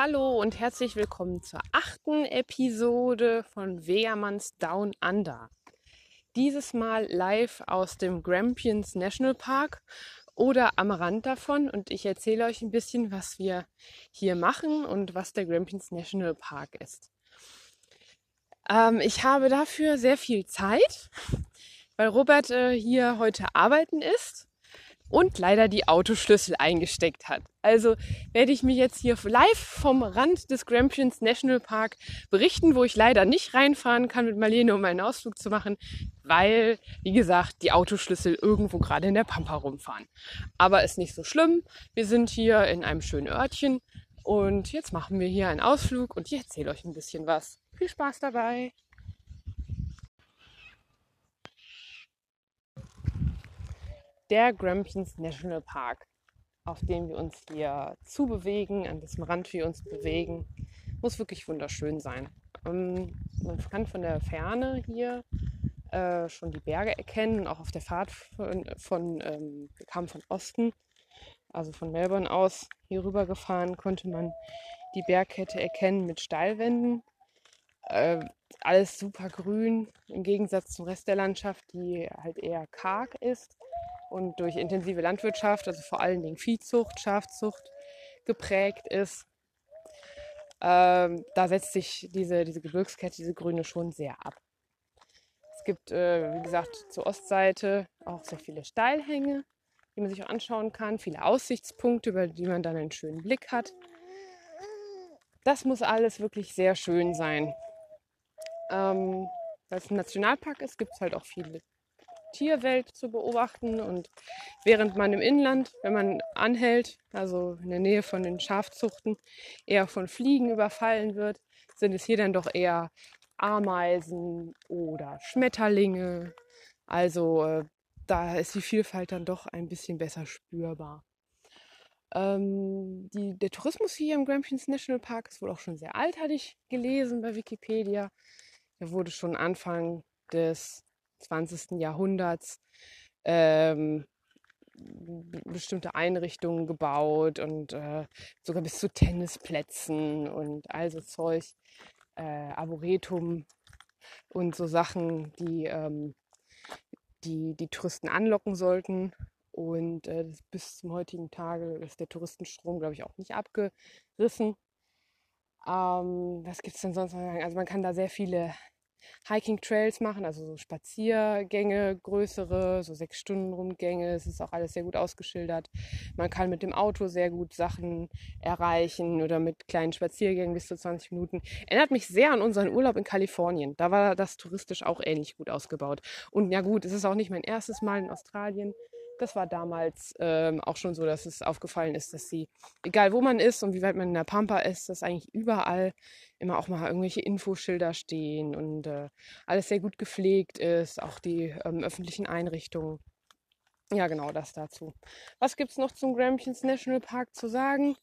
Hallo und herzlich willkommen zur achten Episode von Wegermanns Down Under. Dieses Mal live aus dem Grampians National Park oder am Rand davon und ich erzähle euch ein bisschen, was wir hier machen und was der Grampians National Park ist. Ähm, ich habe dafür sehr viel Zeit, weil Robert äh, hier heute arbeiten ist und leider die Autoschlüssel eingesteckt hat. Also werde ich mich jetzt hier live vom Rand des Grampians National Park berichten, wo ich leider nicht reinfahren kann mit Marlene, um einen Ausflug zu machen, weil, wie gesagt, die Autoschlüssel irgendwo gerade in der Pampa rumfahren. Aber ist nicht so schlimm. Wir sind hier in einem schönen Örtchen und jetzt machen wir hier einen Ausflug und ich erzähle euch ein bisschen was. Viel Spaß dabei! Der Grampians National Park, auf dem wir uns hier zubewegen, an dessen Rand wir uns bewegen, muss wirklich wunderschön sein. Ähm, man kann von der Ferne hier äh, schon die Berge erkennen, auch auf der Fahrt von, von ähm, wir kamen von Osten, also von Melbourne aus hier rüber gefahren, konnte man die Bergkette erkennen mit Steilwänden. Äh, alles super grün im Gegensatz zum Rest der Landschaft, die halt eher karg ist und durch intensive Landwirtschaft, also vor allen Dingen Viehzucht, Schafzucht geprägt ist. Ähm, da setzt sich diese, diese Gebirgskette, diese grüne schon sehr ab. Es gibt, äh, wie gesagt, zur Ostseite auch sehr viele Steilhänge, die man sich auch anschauen kann, viele Aussichtspunkte, über die man dann einen schönen Blick hat. Das muss alles wirklich sehr schön sein. Ähm, weil es ein Nationalpark ist, gibt es halt auch viele Tierwelt zu beobachten. Und während man im Inland, wenn man anhält, also in der Nähe von den Schafzuchten, eher von Fliegen überfallen wird, sind es hier dann doch eher Ameisen oder Schmetterlinge. Also äh, da ist die Vielfalt dann doch ein bisschen besser spürbar. Ähm, die, der Tourismus hier im Grampians National Park ist wohl auch schon sehr alt, hatte ich gelesen bei Wikipedia. Der wurde schon Anfang des 20. Jahrhunderts ähm, bestimmte Einrichtungen gebaut und äh, sogar bis zu Tennisplätzen und all so Zeug, äh, Arboretum und so Sachen, die, ähm, die die Touristen anlocken sollten. Und äh, bis zum heutigen Tage ist der Touristenstrom, glaube ich, auch nicht abgerissen. Ähm, was gibt es denn sonst noch? Also man kann da sehr viele Hiking-Trails machen, also so Spaziergänge, größere, so sechs Stunden Rundgänge. Es ist auch alles sehr gut ausgeschildert. Man kann mit dem Auto sehr gut Sachen erreichen oder mit kleinen Spaziergängen bis zu 20 Minuten. Erinnert mich sehr an unseren Urlaub in Kalifornien. Da war das touristisch auch ähnlich gut ausgebaut. Und ja gut, es ist auch nicht mein erstes Mal in Australien das war damals ähm, auch schon so, dass es aufgefallen ist, dass sie, egal wo man ist und wie weit man in der Pampa ist, dass eigentlich überall immer auch mal irgendwelche Infoschilder stehen und äh, alles sehr gut gepflegt ist, auch die ähm, öffentlichen Einrichtungen. Ja, genau das dazu. Was gibt es noch zum Grampians National Park zu sagen?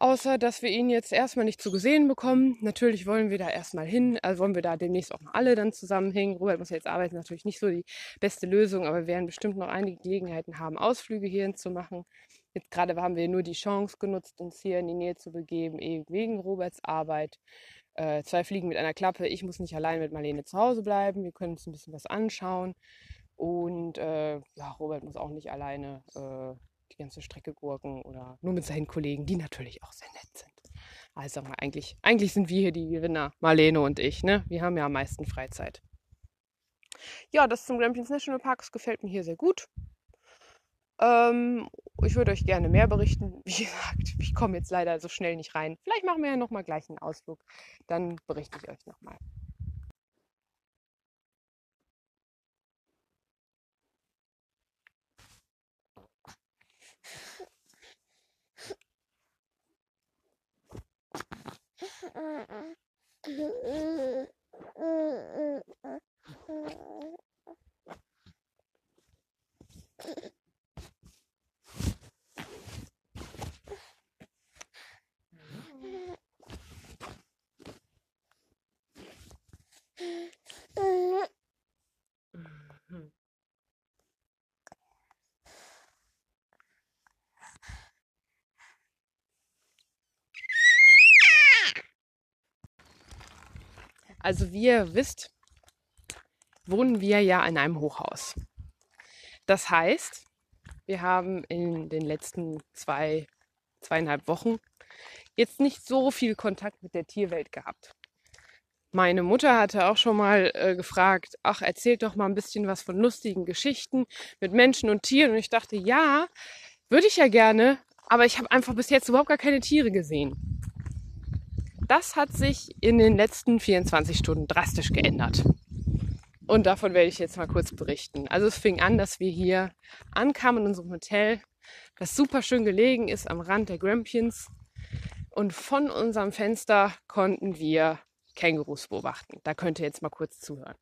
Außer, dass wir ihn jetzt erstmal nicht zu gesehen bekommen. Natürlich wollen wir da erstmal hin, also wollen wir da demnächst auch mal alle dann zusammenhängen. Robert muss ja jetzt arbeiten, natürlich nicht so die beste Lösung, aber wir werden bestimmt noch einige Gelegenheiten haben, Ausflüge hierhin zu machen. Jetzt gerade haben wir nur die Chance genutzt, uns hier in die Nähe zu begeben, eben wegen Roberts Arbeit. Äh, zwei Fliegen mit einer Klappe. Ich muss nicht allein mit Marlene zu Hause bleiben. Wir können uns ein bisschen was anschauen. Und äh, ja, Robert muss auch nicht alleine äh, die ganze Strecke gurken oder nur mit seinen Kollegen, die natürlich auch sehr nett sind. Also mal, eigentlich, eigentlich sind wir hier die Gewinner, Marlene und ich. Ne? Wir haben ja am meisten Freizeit. Ja, das zum Grampians National Park das gefällt mir hier sehr gut. Ähm, ich würde euch gerne mehr berichten. Wie gesagt, ich komme jetzt leider so schnell nicht rein. Vielleicht machen wir ja nochmal gleich einen Ausflug. Dann berichte ich euch nochmal. 嗯嗯嗯嗯。Also wie ihr wisst, wohnen wir ja in einem Hochhaus. Das heißt, wir haben in den letzten zwei, zweieinhalb Wochen jetzt nicht so viel Kontakt mit der Tierwelt gehabt. Meine Mutter hatte auch schon mal äh, gefragt, ach, erzählt doch mal ein bisschen was von lustigen Geschichten mit Menschen und Tieren. Und ich dachte, ja, würde ich ja gerne, aber ich habe einfach bis jetzt überhaupt gar keine Tiere gesehen. Das hat sich in den letzten 24 Stunden drastisch geändert. Und davon werde ich jetzt mal kurz berichten. Also es fing an, dass wir hier ankamen in unserem Hotel, das super schön gelegen ist am Rand der Grampians. Und von unserem Fenster konnten wir Kängurus beobachten. Da könnt ihr jetzt mal kurz zuhören.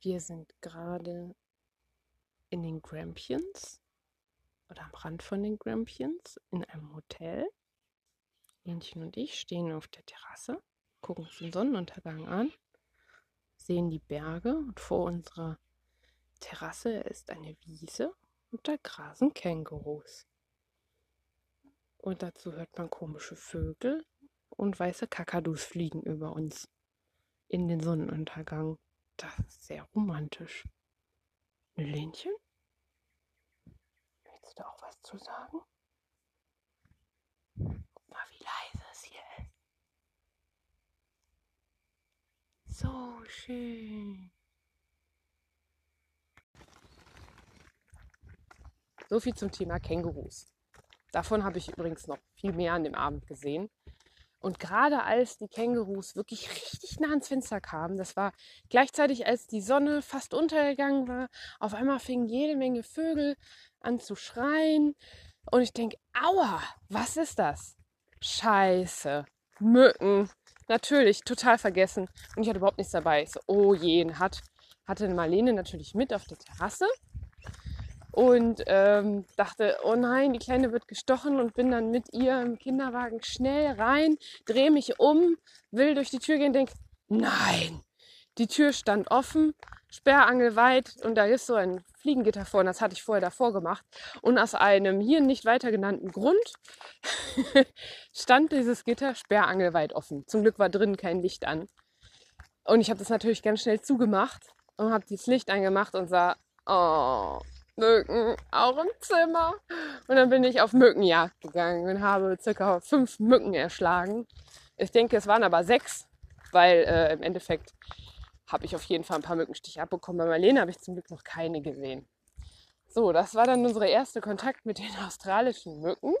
Wir sind gerade in den Grampians oder am Rand von den Grampians in einem Hotel. Hähnchen und ich stehen auf der Terrasse gucken uns den Sonnenuntergang an, sehen die Berge und vor unserer Terrasse ist eine Wiese und da grasen Kängurus. Und dazu hört man komische Vögel und weiße Kakadus fliegen über uns in den Sonnenuntergang. Das ist sehr romantisch. Lenchen? Willst du auch was zu sagen? Guck mal, wie leise es hier ist. So schön. So viel zum Thema Kängurus. Davon habe ich übrigens noch viel mehr an dem Abend gesehen. Und gerade als die Kängurus wirklich richtig nah ans Fenster kamen, das war gleichzeitig, als die Sonne fast untergegangen war, auf einmal fingen jede Menge Vögel an zu schreien. Und ich denke, aua, was ist das? Scheiße, Mücken, natürlich total vergessen. Und ich hatte überhaupt nichts dabei. Ich so, oh je, hat, hatte Marlene natürlich mit auf der Terrasse und ähm, dachte, oh nein, die Kleine wird gestochen und bin dann mit ihr im Kinderwagen schnell rein, drehe mich um, will durch die Tür gehen, denke, nein, die Tür stand offen, sperrangelweit und da ist so ein Fliegengitter vor und das hatte ich vorher davor gemacht. Und aus einem hier nicht weiter genannten Grund stand dieses Gitter sperrangelweit offen. Zum Glück war drin kein Licht an. Und ich habe das natürlich ganz schnell zugemacht und habe das Licht angemacht und sah, oh, Mücken, auch im Zimmer. Und dann bin ich auf Mückenjagd gegangen und habe circa fünf Mücken erschlagen. Ich denke, es waren aber sechs, weil äh, im Endeffekt habe ich auf jeden Fall ein paar Mückenstiche abbekommen. Bei Marlene habe ich zum Glück noch keine gesehen. So, das war dann unsere erste Kontakt mit den australischen Mücken.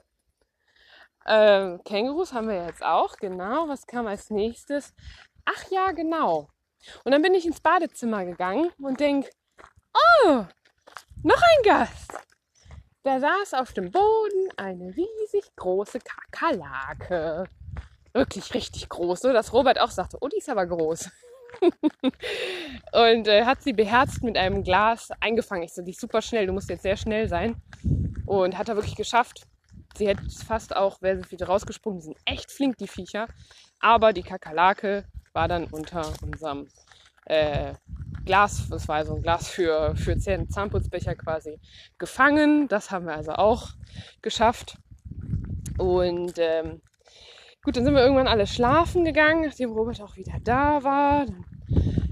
Ähm, Kängurus haben wir jetzt auch, genau. Was kam als nächstes? Ach ja, genau. Und dann bin ich ins Badezimmer gegangen und denke, oh, noch ein Gast. Da saß auf dem Boden eine riesig große Kakerlake. Wirklich richtig groß, so dass Robert auch sagte, oh, die ist aber groß. und äh, hat sie beherzt mit einem Glas eingefangen. Ich so, die ist super schnell, du musst jetzt sehr schnell sein. Und hat er wirklich geschafft. Sie hätte fast auch, wäre sie wieder rausgesprungen. Die sind echt flink, die Viecher. Aber die Kakerlake war dann unter unserem äh, Glas, das war so ein Glas für, für Zahnputzbecher quasi, gefangen. Das haben wir also auch geschafft. Und ähm, Gut, dann sind wir irgendwann alle schlafen gegangen, nachdem Robert auch wieder da war. Dann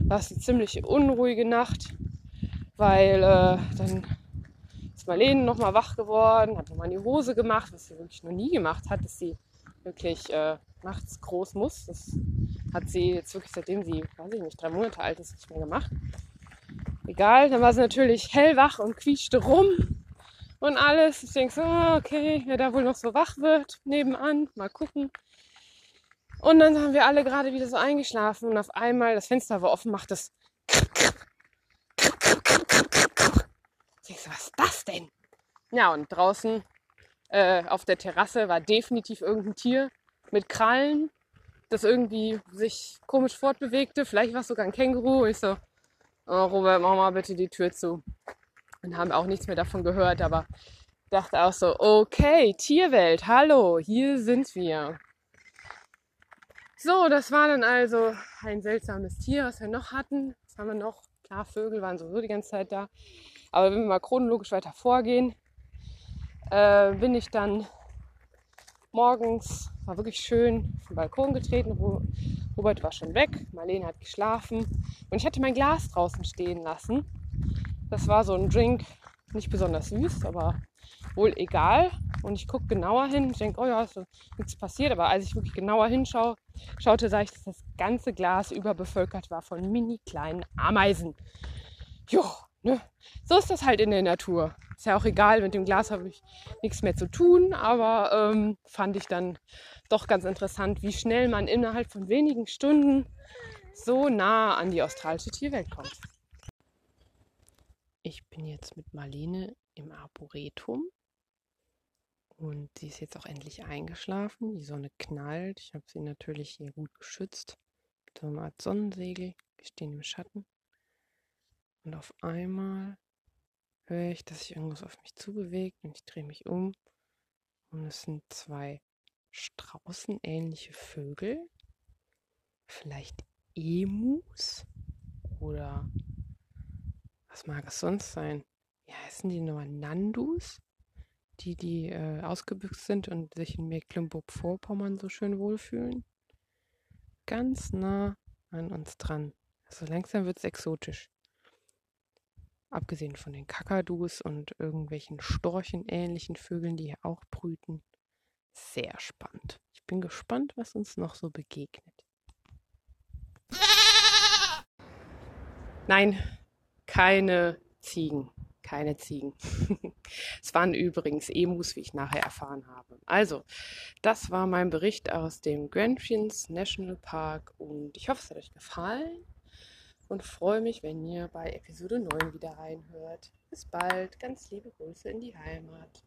war es eine ziemlich unruhige Nacht, weil äh, dann ist Marlene nochmal wach geworden, hat nochmal in die Hose gemacht, was sie wirklich noch nie gemacht hat, dass sie wirklich äh, nachts groß muss. Das hat sie jetzt wirklich seitdem sie, weiß ich nicht, drei Monate alt ist, nicht mehr gemacht. Egal, dann war sie natürlich hellwach und quietschte rum und alles. Ich denke so, ah, okay, wer da wohl noch so wach wird, nebenan, mal gucken. Und dann haben wir alle gerade wieder so eingeschlafen und auf einmal, das Fenster war offen, macht es. Was ist das denn? Ja, und draußen äh, auf der Terrasse war definitiv irgendein Tier mit Krallen, das irgendwie sich komisch fortbewegte. Vielleicht war es sogar ein Känguru. Ich so, oh, Robert, mach mal bitte die Tür zu. Und haben auch nichts mehr davon gehört, aber dachte auch so, okay, Tierwelt, hallo, hier sind wir. So, das war dann also ein seltsames Tier, was wir noch hatten. Was haben wir noch? Klar, Vögel waren sowieso die ganze Zeit da. Aber wenn wir mal chronologisch weiter vorgehen, äh, bin ich dann morgens war wirklich schön vom Balkon getreten. Robert war schon weg, Marlene hat geschlafen und ich hatte mein Glas draußen stehen lassen. Das war so ein Drink, nicht besonders süß, aber wohl egal. Und ich gucke genauer hin. Ich denke, oh ja, ist nichts passiert. Aber als ich wirklich genauer hinschaue, schaute, sah ich, dass das ganze Glas überbevölkert war von mini kleinen Ameisen. Jo, ne? So ist das halt in der Natur. Ist ja auch egal, mit dem Glas habe ich nichts mehr zu tun, aber ähm, fand ich dann doch ganz interessant, wie schnell man innerhalb von wenigen Stunden so nah an die australische Tierwelt kommt. Ich bin jetzt mit Marlene im Arboretum und sie ist jetzt auch endlich eingeschlafen. Die Sonne knallt. Ich habe sie natürlich hier gut geschützt so einer Art Sonnensegel. Wir stehen im Schatten. Und auf einmal höre ich, dass sich irgendwas auf mich zubewegt und ich drehe mich um. Und es sind zwei straußenähnliche Vögel. Vielleicht Emus oder was mag es sonst sein? Wie heißen die nochmal? Nandus? Die, die äh, ausgebüxt sind und sich in Mecklenburg-Vorpommern so schön wohlfühlen. Ganz nah an uns dran. Also langsam wird es exotisch. Abgesehen von den Kakadus und irgendwelchen Storchen-ähnlichen Vögeln, die hier auch brüten. Sehr spannend. Ich bin gespannt, was uns noch so begegnet. Nein, keine Ziegen. Keine Ziegen. es waren übrigens Emus, wie ich nachher erfahren habe. Also, das war mein Bericht aus dem Grampians National Park und ich hoffe, es hat euch gefallen und freue mich, wenn ihr bei Episode 9 wieder reinhört. Bis bald, ganz liebe Grüße in die Heimat.